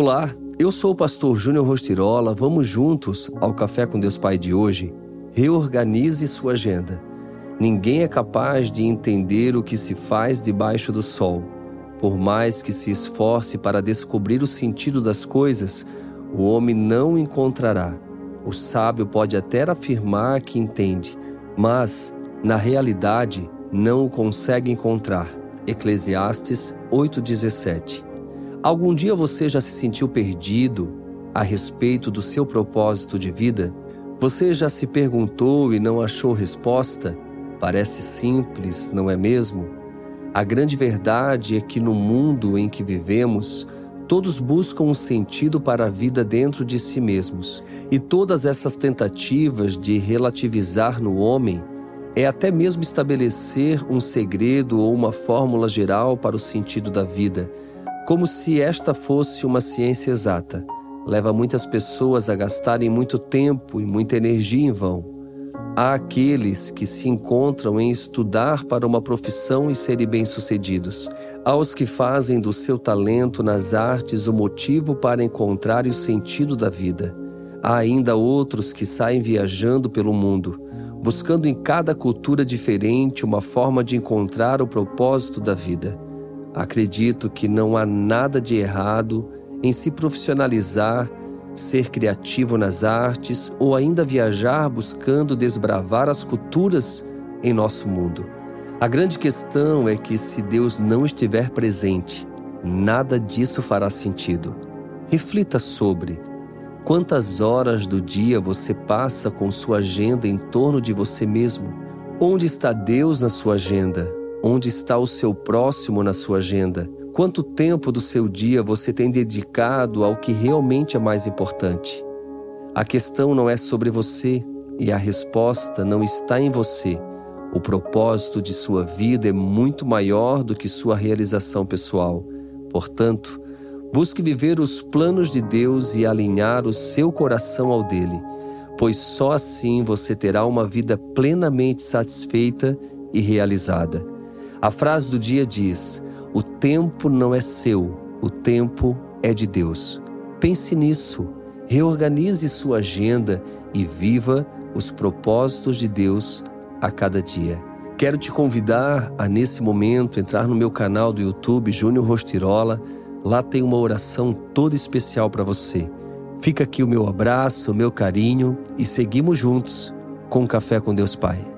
Olá, eu sou o pastor Júnior Rostirola. Vamos juntos ao Café com Deus Pai de hoje? Reorganize sua agenda. Ninguém é capaz de entender o que se faz debaixo do sol. Por mais que se esforce para descobrir o sentido das coisas, o homem não encontrará. O sábio pode até afirmar que entende, mas, na realidade, não o consegue encontrar. Eclesiastes 8,17 Algum dia você já se sentiu perdido a respeito do seu propósito de vida? Você já se perguntou e não achou resposta? Parece simples, não é mesmo? A grande verdade é que no mundo em que vivemos, todos buscam um sentido para a vida dentro de si mesmos. E todas essas tentativas de relativizar no homem é até mesmo estabelecer um segredo ou uma fórmula geral para o sentido da vida como se esta fosse uma ciência exata. Leva muitas pessoas a gastarem muito tempo e muita energia em vão. Há aqueles que se encontram em estudar para uma profissão e serem bem-sucedidos. Há os que fazem do seu talento nas artes o motivo para encontrar o sentido da vida. Há ainda outros que saem viajando pelo mundo, buscando em cada cultura diferente uma forma de encontrar o propósito da vida. Acredito que não há nada de errado em se profissionalizar, ser criativo nas artes ou ainda viajar buscando desbravar as culturas em nosso mundo. A grande questão é que se Deus não estiver presente, nada disso fará sentido. Reflita sobre quantas horas do dia você passa com sua agenda em torno de você mesmo. Onde está Deus na sua agenda? Onde está o seu próximo na sua agenda? Quanto tempo do seu dia você tem dedicado ao que realmente é mais importante? A questão não é sobre você e a resposta não está em você. O propósito de sua vida é muito maior do que sua realização pessoal. Portanto, busque viver os planos de Deus e alinhar o seu coração ao dele, pois só assim você terá uma vida plenamente satisfeita e realizada. A frase do dia diz: O tempo não é seu, o tempo é de Deus. Pense nisso, reorganize sua agenda e viva os propósitos de Deus a cada dia. Quero te convidar a, nesse momento, entrar no meu canal do YouTube, Júnior Rostirola. Lá tem uma oração toda especial para você. Fica aqui o meu abraço, o meu carinho e seguimos juntos com Café com Deus Pai.